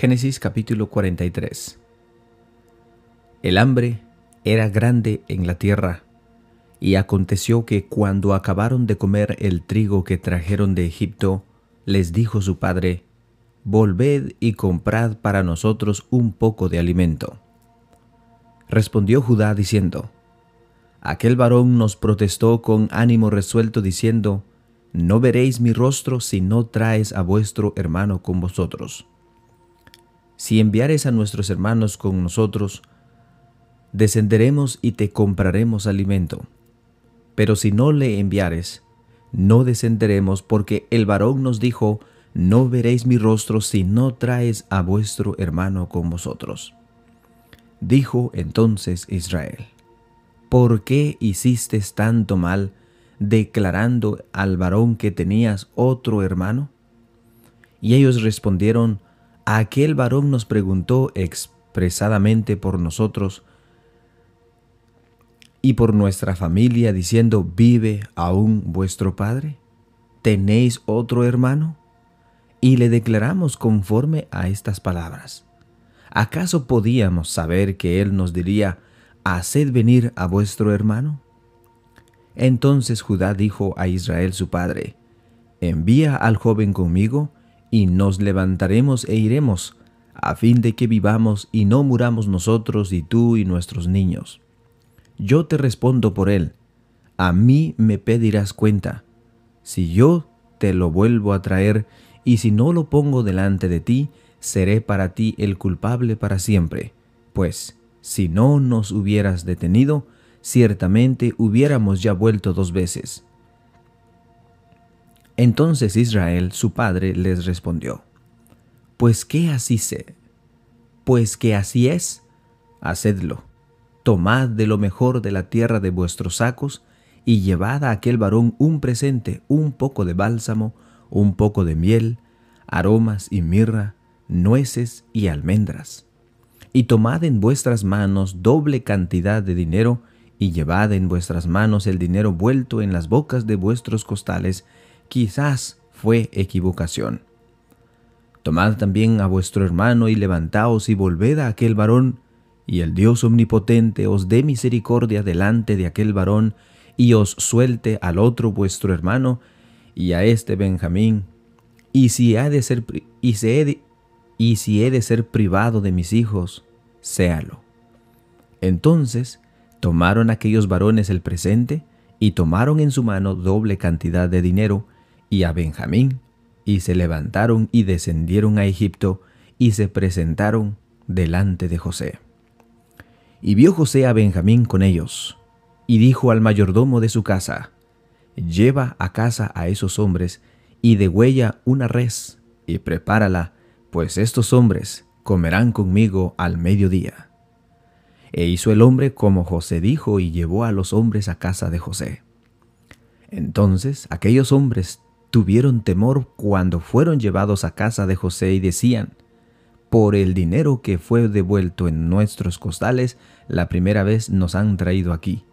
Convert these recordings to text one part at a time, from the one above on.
Génesis capítulo 43 El hambre era grande en la tierra, y aconteció que cuando acabaron de comer el trigo que trajeron de Egipto, les dijo su padre, Volved y comprad para nosotros un poco de alimento. Respondió Judá diciendo, Aquel varón nos protestó con ánimo resuelto diciendo, No veréis mi rostro si no traes a vuestro hermano con vosotros. Si enviares a nuestros hermanos con nosotros, descenderemos y te compraremos alimento. Pero si no le enviares, no descenderemos porque el varón nos dijo, No veréis mi rostro si no traes a vuestro hermano con vosotros. Dijo entonces Israel, ¿por qué hiciste tanto mal declarando al varón que tenías otro hermano? Y ellos respondieron, aquel varón nos preguntó expresadamente por nosotros y por nuestra familia, diciendo, ¿vive aún vuestro padre? ¿Tenéis otro hermano? Y le declaramos conforme a estas palabras. ¿Acaso podíamos saber que él nos diría, haced venir a vuestro hermano? Entonces Judá dijo a Israel su padre, envía al joven conmigo, y nos levantaremos e iremos, a fin de que vivamos y no muramos nosotros y tú y nuestros niños. Yo te respondo por él, a mí me pedirás cuenta. Si yo te lo vuelvo a traer, y si no lo pongo delante de ti, seré para ti el culpable para siempre, pues si no nos hubieras detenido, ciertamente hubiéramos ya vuelto dos veces. Entonces Israel, su padre, les respondió, Pues que así sé, pues que así es, hacedlo. Tomad de lo mejor de la tierra de vuestros sacos, y llevad a aquel varón un presente, un poco de bálsamo, un poco de miel, aromas y mirra, nueces y almendras y tomad en vuestras manos doble cantidad de dinero, y llevad en vuestras manos el dinero vuelto en las bocas de vuestros costales, quizás fue equivocación. Tomad también a vuestro hermano y levantaos y volved a aquel varón, y el Dios omnipotente os dé misericordia delante de aquel varón, y os suelte al otro vuestro hermano, y a este Benjamín, y si ha de ser, y he y si he de ser privado de mis hijos, séalo. Entonces tomaron aquellos varones el presente y tomaron en su mano doble cantidad de dinero y a Benjamín, y se levantaron y descendieron a Egipto y se presentaron delante de José. Y vio José a Benjamín con ellos, y dijo al mayordomo de su casa, Lleva a casa a esos hombres y degüella una res y prepárala pues estos hombres comerán conmigo al mediodía. E hizo el hombre como José dijo y llevó a los hombres a casa de José. Entonces aquellos hombres tuvieron temor cuando fueron llevados a casa de José y decían, por el dinero que fue devuelto en nuestros costales, la primera vez nos han traído aquí,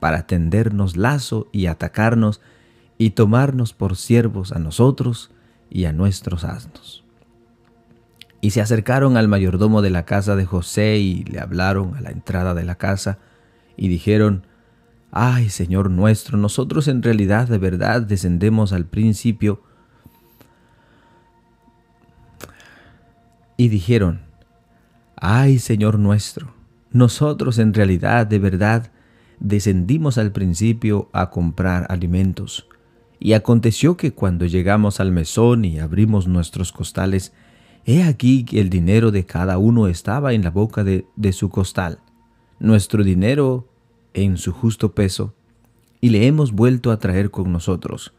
para tendernos lazo y atacarnos y tomarnos por siervos a nosotros y a nuestros asnos. Y se acercaron al mayordomo de la casa de José y le hablaron a la entrada de la casa y dijeron, Ay, Señor nuestro, nosotros en realidad de verdad descendemos al principio. Y dijeron, Ay, Señor nuestro, nosotros en realidad de verdad descendimos al principio a comprar alimentos. Y aconteció que cuando llegamos al mesón y abrimos nuestros costales, He aquí que el dinero de cada uno estaba en la boca de, su costal, nuestro dinero en su justo peso, y le hemos vuelto a traer con nosotros.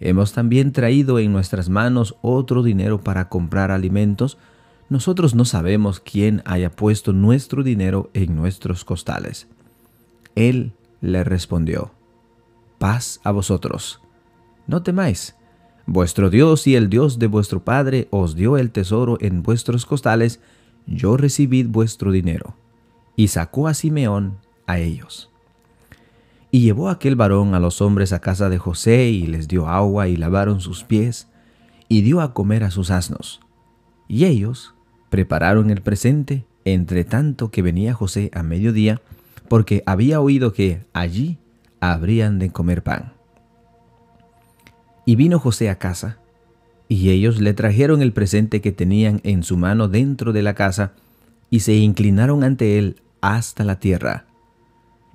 Hemos también traído en nuestras manos otro dinero para comprar alimentos. Nosotros no sabemos quién haya puesto nuestro dinero en nuestros costales. Él le respondió, Paz a vosotros. No temáis Vuestro Dios y el Dios de vuestro Padre os dio el tesoro en vuestros costales, yo recibid vuestro dinero. Y sacó a Simeón a ellos. Y llevó aquel varón a los hombres a casa de José y les dio agua y lavaron sus pies, y dio a comer a sus asnos. Y ellos Prepararon el presente, entre tanto que venía José a mediodía, porque había oído que allí habrían de comer pan. Y vino José a casa, y ellos le trajeron el presente que tenían en su mano dentro de la casa, y se inclinaron ante él hasta la tierra.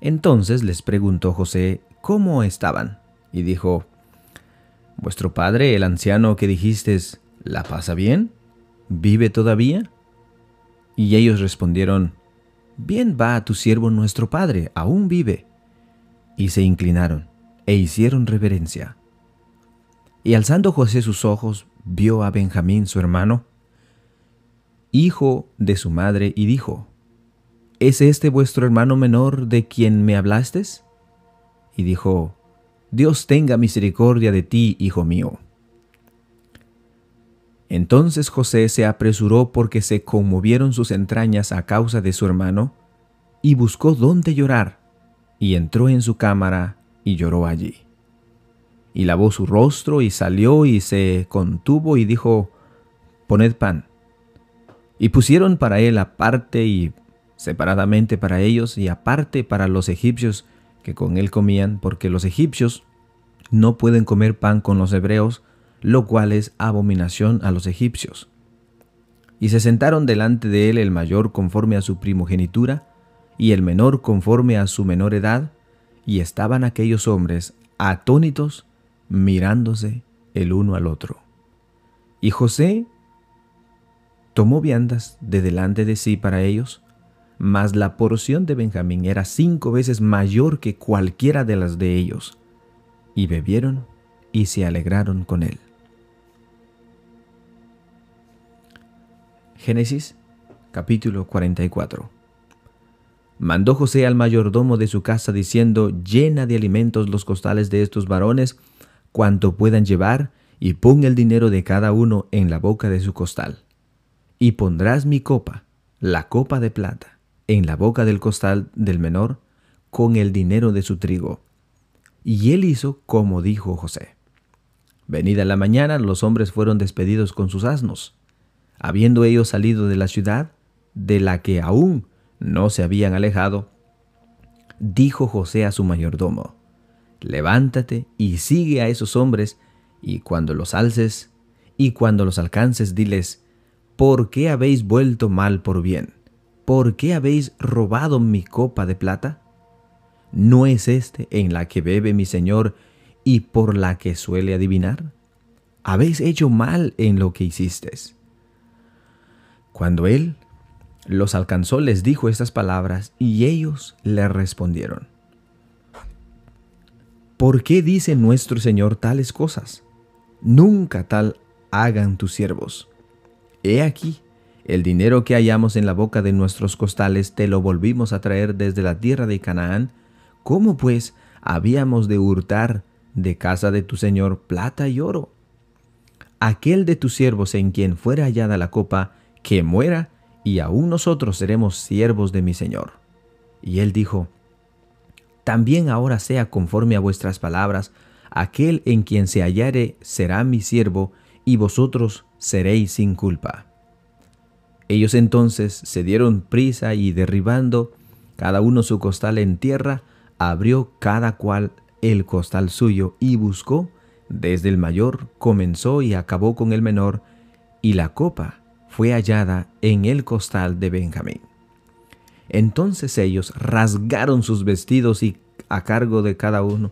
Entonces les preguntó José cómo estaban, y dijo, ¿Vuestro padre, el anciano que dijiste, la pasa bien? ¿Vive todavía? Y ellos respondieron, Bien va tu siervo nuestro padre, aún vive. Y se inclinaron e hicieron reverencia. Y alzando José sus ojos, vio a Benjamín su hermano, hijo de su madre, y dijo, ¿Es este vuestro hermano menor de quien me hablastes? Y dijo, Dios tenga misericordia de ti, hijo mío. Entonces José se apresuró porque se conmovieron sus entrañas a causa de su hermano, y buscó dónde llorar, y entró en su cámara y lloró allí. Y lavó su rostro y salió y se contuvo y dijo, Poned pan. Y pusieron para él aparte y separadamente para ellos y aparte para los egipcios que con él comían, porque los egipcios no pueden comer pan con los hebreos, lo cual es abominación a los egipcios. Y se sentaron delante de él el mayor conforme a su primogenitura, y el menor conforme a su menor edad, y estaban aquellos hombres atónitos, mirándose el uno al otro. Y José tomó viandas de delante de sí para ellos, mas la porción de Benjamín era cinco veces mayor que cualquiera de las de ellos, y bebieron y se alegraron con él. Génesis capítulo 44 Mandó José al mayordomo de su casa diciendo, llena de alimentos los costales de estos varones, cuanto puedan llevar, y pon el dinero de cada uno en la boca de su costal. Y pondrás mi copa, la copa de plata, en la boca del costal del menor, con el dinero de su trigo. Y él hizo como dijo José. Venida la mañana, los hombres fueron despedidos con sus asnos. Habiendo ellos salido de la ciudad, de la que aún no se habían alejado, dijo José a su mayordomo, levántate y sigue a esos hombres, y cuando los alces, y cuando los alcances, diles, ¿por qué habéis vuelto mal por bien? ¿Por qué habéis robado mi copa de plata? ¿No es este en la que bebe mi señor y por la que suele adivinar? Habéis hecho mal en lo que hicisteis. Cuando él los alcanzó, les dijo estas palabras y ellos le respondieron. ¿Por qué dice nuestro Señor tales cosas? Nunca tal hagan tus siervos. He aquí, el dinero que hallamos en la boca de nuestros costales te lo volvimos a traer desde la tierra de Canaán. ¿Cómo pues habíamos de hurtar de casa de tu Señor plata y oro? Aquel de tus siervos en quien fuera hallada la copa, que muera, y aún nosotros seremos siervos de mi Señor. Y él dijo, También ahora sea conforme a vuestras palabras, aquel en quien se hallare será mi siervo, y vosotros seréis sin culpa. Ellos entonces se dieron prisa y derribando cada uno su costal en tierra, abrió cada cual el costal suyo y buscó, desde el mayor comenzó y acabó con el menor, y la copa fue hallada en el costal de Benjamín. Entonces ellos rasgaron sus vestidos y a cargo de cada uno,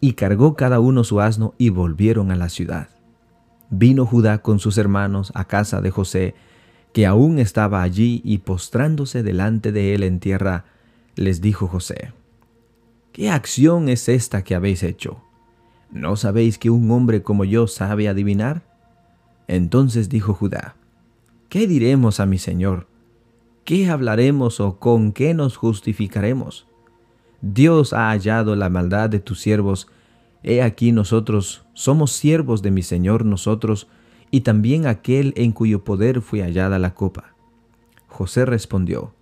y cargó cada uno su asno y volvieron a la ciudad. Vino Judá con sus hermanos a casa de José, que aún estaba allí, y postrándose delante de él en tierra, les dijo José, ¿Qué acción es esta que habéis hecho? ¿No sabéis que un hombre como yo sabe adivinar? Entonces dijo Judá, ¿Qué diremos a mi Señor? ¿Qué hablaremos o con qué nos justificaremos? Dios ha hallado la maldad de tus siervos. He aquí nosotros somos siervos de mi Señor nosotros, y también aquel en cuyo poder fue hallada la copa. José respondió,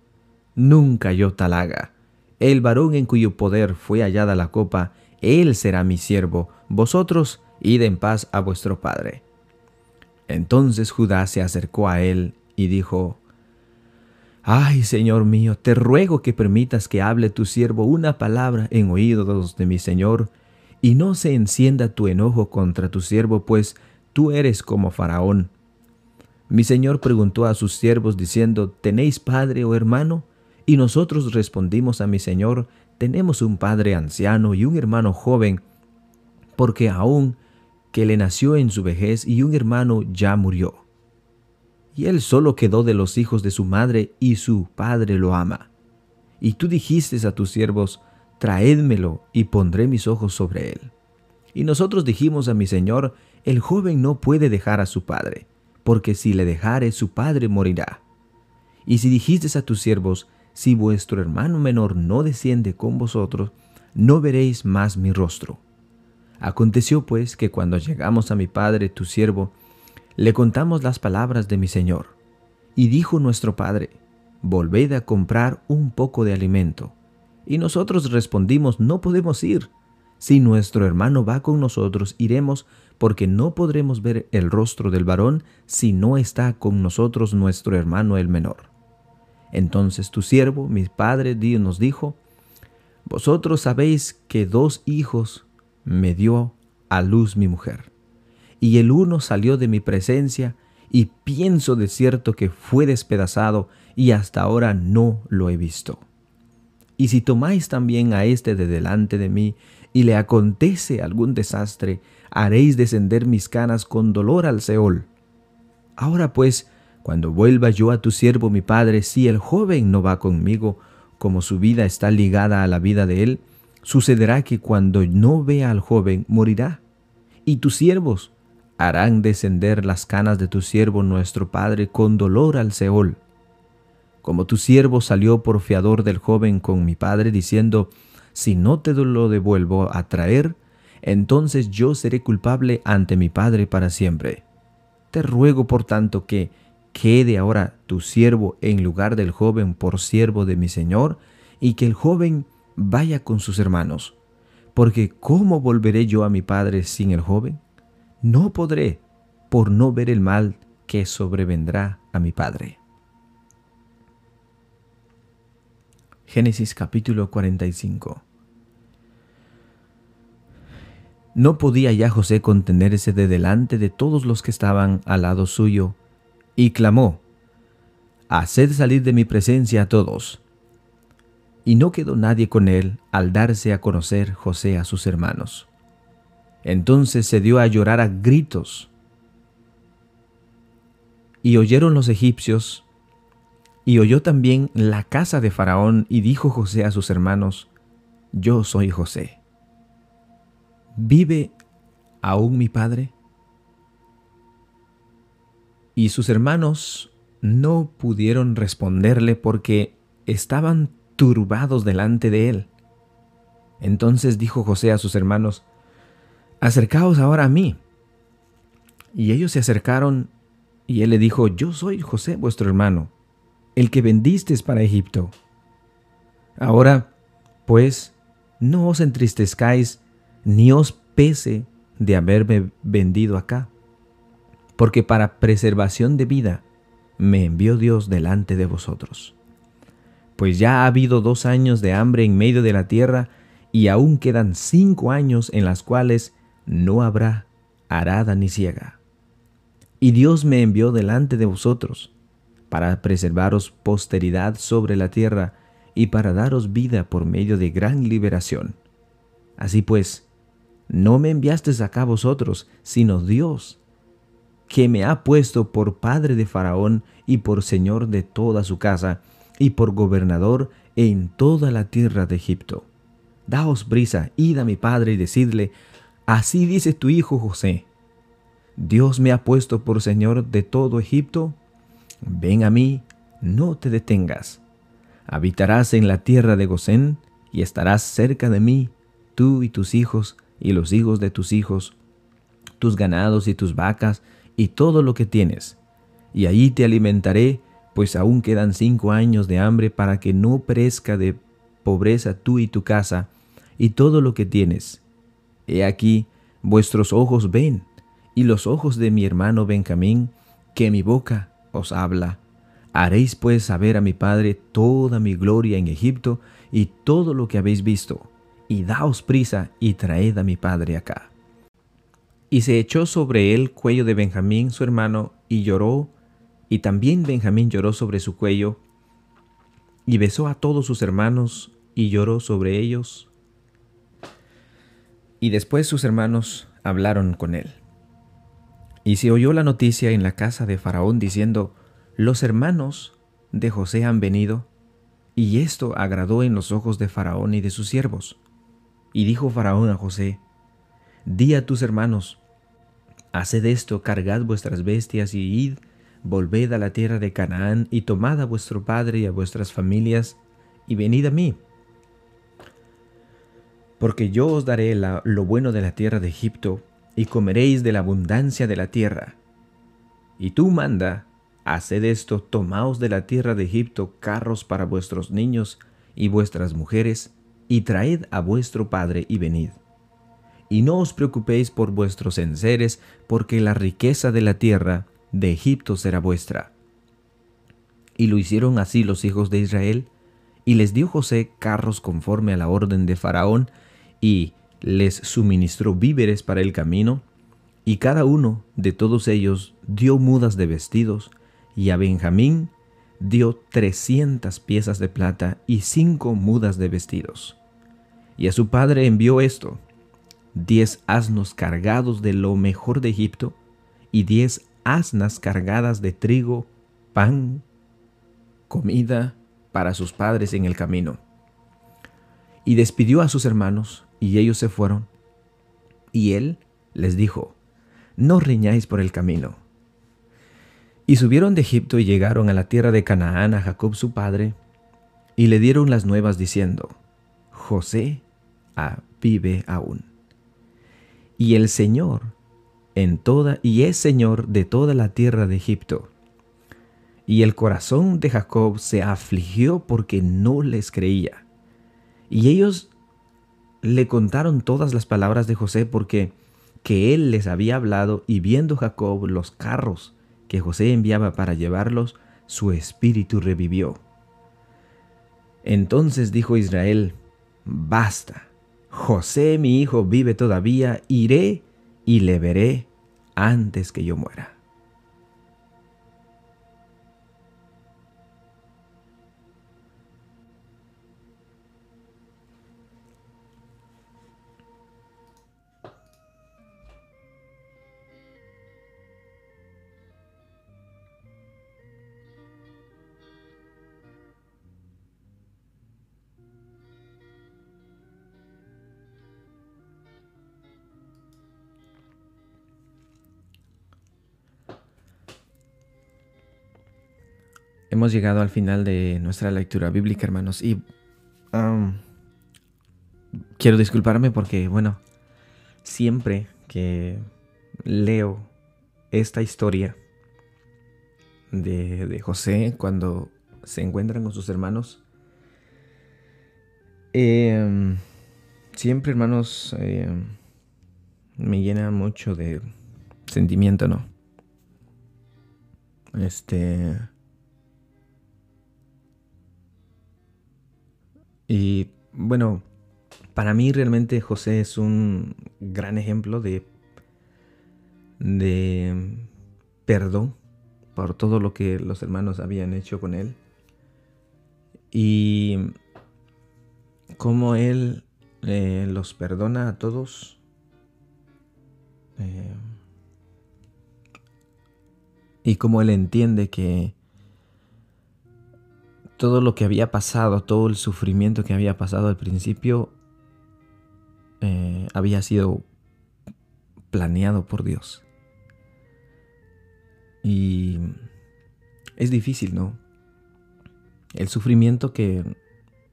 Nunca yo tal haga. El varón en cuyo poder fue hallada la copa, él será mi siervo, vosotros id en paz a vuestro padre. Entonces Judá se acercó a él y dijo, Ay, Señor mío, te ruego que permitas que hable tu siervo una palabra en oídos de mi Señor, y no se encienda tu enojo contra tu siervo, pues tú eres como Faraón. Mi Señor preguntó a sus siervos diciendo, ¿tenéis padre o hermano? Y nosotros respondimos a mi Señor, tenemos un padre anciano y un hermano joven, porque aún que le nació en su vejez y un hermano ya murió y él solo quedó de los hijos de su madre, y su padre lo ama. Y tú dijiste a tus siervos, traédmelo, y pondré mis ojos sobre él. Y nosotros dijimos a mi señor, el joven no puede dejar a su padre, porque si le dejare, su padre morirá. Y si dijiste a tus siervos, si vuestro hermano menor no desciende con vosotros, no veréis más mi rostro. Aconteció pues que cuando llegamos a mi padre, tu siervo, le contamos las palabras de mi Señor. Y dijo nuestro Padre, Volved a comprar un poco de alimento. Y nosotros respondimos, No podemos ir. Si nuestro hermano va con nosotros, iremos, porque no podremos ver el rostro del varón si no está con nosotros nuestro hermano el menor. Entonces tu siervo, mi padre, nos dijo, Vosotros sabéis que dos hijos me dio a luz mi mujer y el uno salió de mi presencia, y pienso de cierto que fue despedazado, y hasta ahora no lo he visto. Y si tomáis también a éste de delante de mí, y le acontece algún desastre, haréis descender mis canas con dolor al Seol. Ahora pues, cuando vuelva yo a tu siervo mi padre, si el joven no va conmigo, como su vida está ligada a la vida de él, sucederá que cuando no vea al joven, morirá. Y tus siervos, harán descender las canas de tu siervo nuestro Padre con dolor al Seol. Como tu siervo salió por fiador del joven con mi Padre, diciendo, si no te lo devuelvo a traer, entonces yo seré culpable ante mi Padre para siempre. Te ruego, por tanto, que quede ahora tu siervo en lugar del joven por siervo de mi Señor, y que el joven vaya con sus hermanos. Porque ¿cómo volveré yo a mi Padre sin el joven? no podré por no ver el mal que sobrevendrá a mi Padre. Génesis capítulo 45 No podía ya José contenerse de delante de todos los que estaban al lado suyo, y clamó, Haced salir de mi presencia a todos. Y no quedó nadie con él al darse a conocer José a sus hermanos. Entonces se dio a llorar a gritos. Y oyeron los egipcios, y oyó también la casa de Faraón, y dijo José a sus hermanos, Yo soy José. ¿Vive aún mi padre? Y sus hermanos no pudieron responderle porque estaban turbados delante de él. Entonces dijo José a sus hermanos, acercaos ahora a mí. Y ellos se acercaron y él le dijo, yo soy José vuestro hermano, el que vendisteis para Egipto. Ahora, pues, no os entristezcáis ni os pese de haberme vendido acá, porque para preservación de vida me envió Dios delante de vosotros. Pues ya ha habido dos años de hambre en medio de la tierra, y aún quedan cinco años en las cuales no habrá arada ni ciega. Y Dios me envió delante de vosotros, para preservaros posteridad sobre la tierra y para daros vida por medio de gran liberación. Así pues, no me enviasteis acá vosotros, sino Dios, que me ha puesto por padre de Faraón y por señor de toda su casa, y por gobernador en toda la tierra de Egipto. Daos brisa, id a mi padre y decidle, Así dice tu hijo José, Dios me ha puesto por Señor de todo Egipto. Ven a mí, no te detengas. Habitarás en la tierra de Gosén y estarás cerca de mí, tú y tus hijos y los hijos de tus hijos, tus ganados y tus vacas y todo lo que tienes. Y ahí te alimentaré, pues aún quedan cinco años de hambre para que no perezca de pobreza tú y tu casa y todo lo que tienes He aquí, vuestros ojos ven, y los ojos de mi hermano Benjamín, que mi boca os habla. Haréis pues saber a mi padre toda mi gloria en Egipto y todo lo que habéis visto, y daos prisa y traed a mi padre acá. Y se echó sobre él cuello de Benjamín su hermano, y lloró, y también Benjamín lloró sobre su cuello, y besó a todos sus hermanos, y lloró sobre ellos. Y después sus hermanos hablaron con él. Y se oyó la noticia en la casa de Faraón diciendo, los hermanos de José han venido, y esto agradó en los ojos de Faraón y de sus siervos. Y dijo Faraón a José, Di a tus hermanos, haced esto, cargad vuestras bestias y id, volved a la tierra de Canaán y tomad a vuestro padre y a vuestras familias, y venid a mí. Porque yo os daré lo bueno de la tierra de Egipto, y comeréis de la abundancia de la tierra. Y tú manda, haced esto, tomaos de la tierra de Egipto carros para vuestros niños y vuestras mujeres, y traed a vuestro padre y venid. Y no os preocupéis por vuestros enseres, porque la riqueza de la tierra de Egipto será vuestra. Y lo hicieron así los hijos de Israel, y les dio José carros conforme a la orden de Faraón, y les suministró víveres para el camino, y cada uno de todos ellos dio mudas de vestidos, y a Benjamín dio trescientas piezas de plata y cinco mudas de vestidos. Y a su padre envió esto, diez asnos cargados de lo mejor de Egipto, y diez asnas cargadas de trigo, pan, comida para sus padres en el camino. Y despidió a sus hermanos, y ellos se fueron. Y él les dijo, No riñáis por el camino. Y subieron de Egipto y llegaron a la tierra de Canaán a Jacob su padre, y le dieron las nuevas diciendo, José ah, vive aún. Y el Señor en toda y es Señor de toda la tierra de Egipto. Y el corazón de Jacob se afligió porque no les creía. Y ellos le contaron todas las palabras de José porque que él les había hablado y viendo Jacob los carros que José enviaba para llevarlos, su espíritu revivió. Entonces dijo Israel, basta, José mi hijo vive todavía, iré y le veré antes que yo muera. Hemos llegado al final de nuestra lectura bíblica, hermanos, y quiero disculparme porque, bueno, siempre que leo esta historia de, José cuando se encuentran con sus hermanos, em, siempre, hermanos, em, me llena mucho de sentimiento, ¿no? Este Y bueno, para mí realmente José es un gran ejemplo de, de perdón por todo lo que los hermanos habían hecho con él. Y cómo él eh, los perdona a todos. Eh, y cómo él entiende que todo lo que había pasado, todo el sufrimiento que había pasado al principio, eh, había sido planeado por Dios. Y es difícil, ¿no? El sufrimiento que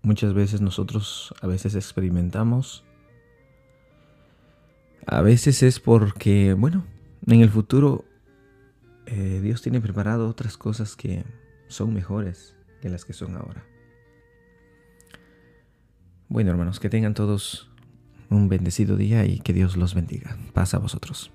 muchas veces nosotros a veces experimentamos, a veces es porque, bueno, en el futuro eh, Dios tiene preparado otras cosas que son mejores de las que son ahora. Bueno, hermanos, que tengan todos un bendecido día y que Dios los bendiga. Paz a vosotros.